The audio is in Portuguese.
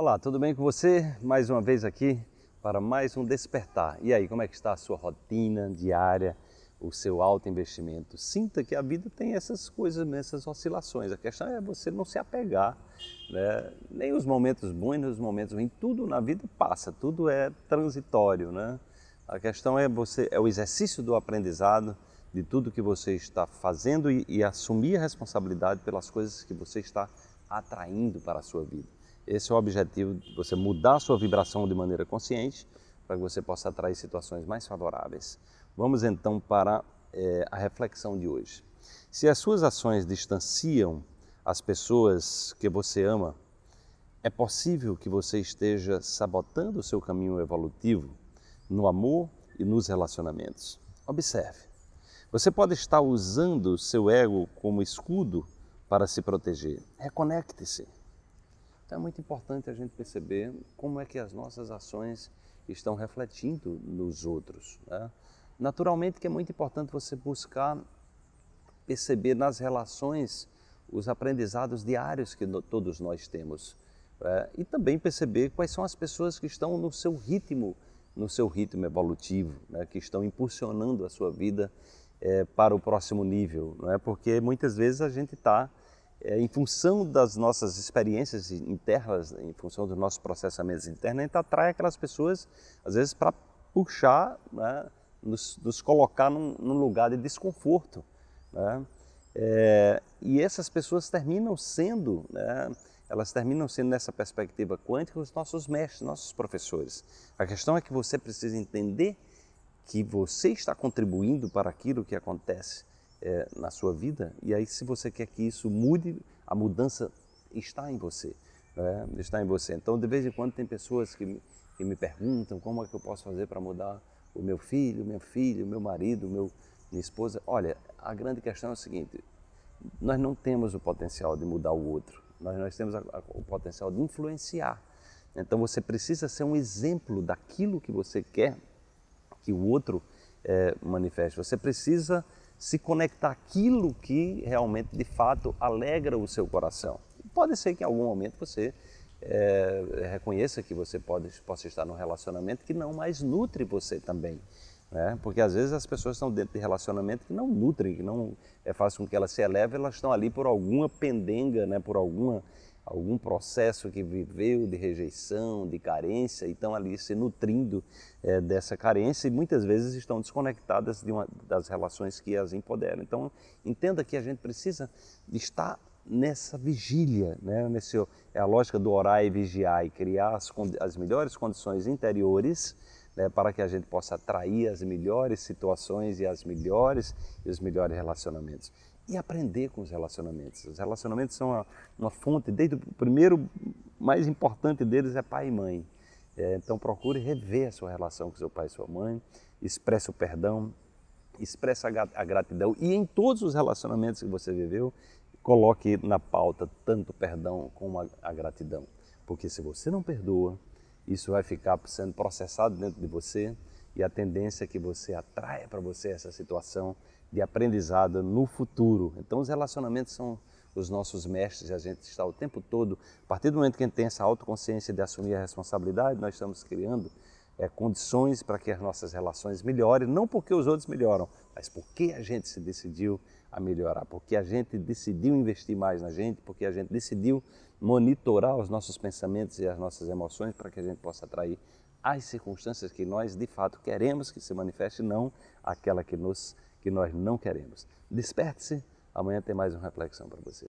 Olá, tudo bem com você? Mais uma vez aqui para mais um despertar. E aí, como é que está a sua rotina diária, o seu alto investimento? Sinta que a vida tem essas coisas, essas oscilações. A questão é você não se apegar, né? nem os momentos bons, nem os momentos ruins. Tudo na vida passa, tudo é transitório, né? A questão é você é o exercício do aprendizado de tudo que você está fazendo e, e assumir a responsabilidade pelas coisas que você está atraindo para a sua vida. Esse é o objetivo de você mudar a sua vibração de maneira consciente para que você possa atrair situações mais favoráveis. Vamos então para é, a reflexão de hoje. Se as suas ações distanciam as pessoas que você ama, é possível que você esteja sabotando o seu caminho evolutivo no amor e nos relacionamentos. Observe. Você pode estar usando seu ego como escudo para se proteger. Reconecte-se. Então é muito importante a gente perceber como é que as nossas ações estão refletindo nos outros. Né? Naturalmente que é muito importante você buscar perceber nas relações os aprendizados diários que todos nós temos é, e também perceber quais são as pessoas que estão no seu ritmo, no seu ritmo evolutivo, né? que estão impulsionando a sua vida é, para o próximo nível, não é? Porque muitas vezes a gente está é, em função das nossas experiências internas, em função dos nossos processamentos internos, a gente atrai aquelas pessoas, às vezes, para puxar, né, nos, nos, colocar num, num, lugar de desconforto. Né? É, e essas pessoas terminam sendo, né, elas terminam sendo, nessa perspectiva quântica, os nossos mestres, nossos professores. A questão é que você precisa entender que você está contribuindo para aquilo que acontece é, na sua vida. E aí, se você quer que isso mude, a mudança está em você. Né? Está em você. Então, de vez em quando, tem pessoas que me, que me perguntam como é que eu posso fazer para mudar o meu filho, minha filha, meu marido, meu, minha esposa. Olha, a grande questão é o seguinte: nós não temos o potencial de mudar o outro, nós, nós temos a, a, o potencial de influenciar. Então você precisa ser um exemplo daquilo que você quer que o outro é, manifeste. Você precisa se conectar aquilo que realmente, de fato, alegra o seu coração. Pode ser que em algum momento você é, reconheça que você pode, possa estar num relacionamento que não mais nutre você também. Né? Porque às vezes as pessoas estão dentro de relacionamento que não nutrem, que não é, faz com que elas se elevem, elas estão ali por alguma pendenga, né? por alguma algum processo que viveu de rejeição, de carência, e estão ali se nutrindo é, dessa carência e muitas vezes estão desconectadas de uma, das relações que as empoderam. Então, entenda que a gente precisa estar nessa vigília, né? Nesse, é a lógica do orar e vigiar e criar as, as melhores condições interiores né, para que a gente possa atrair as melhores situações e as melhores e os melhores relacionamentos e aprender com os relacionamentos. Os relacionamentos são uma, uma fonte, desde o primeiro, mais importante deles é pai e mãe. É, então procure rever a sua relação com seu pai e sua mãe, expresse o perdão, expresse a gratidão e em todos os relacionamentos que você viveu, coloque na pauta tanto perdão como a, a gratidão. Porque se você não perdoa, isso vai ficar sendo processado dentro de você e a tendência é que você atraia para você essa situação de aprendizado no futuro. Então, os relacionamentos são os nossos mestres, a gente está o tempo todo, a partir do momento que a gente tem essa autoconsciência de assumir a responsabilidade, nós estamos criando é, condições para que as nossas relações melhorem, não porque os outros melhoram, mas porque a gente se decidiu a melhorar, porque a gente decidiu investir mais na gente, porque a gente decidiu monitorar os nossos pensamentos e as nossas emoções para que a gente possa atrair as circunstâncias que nós de fato queremos que se manifeste, não aquela que nos que nós não queremos. Desperte-se, amanhã tem mais uma reflexão para você.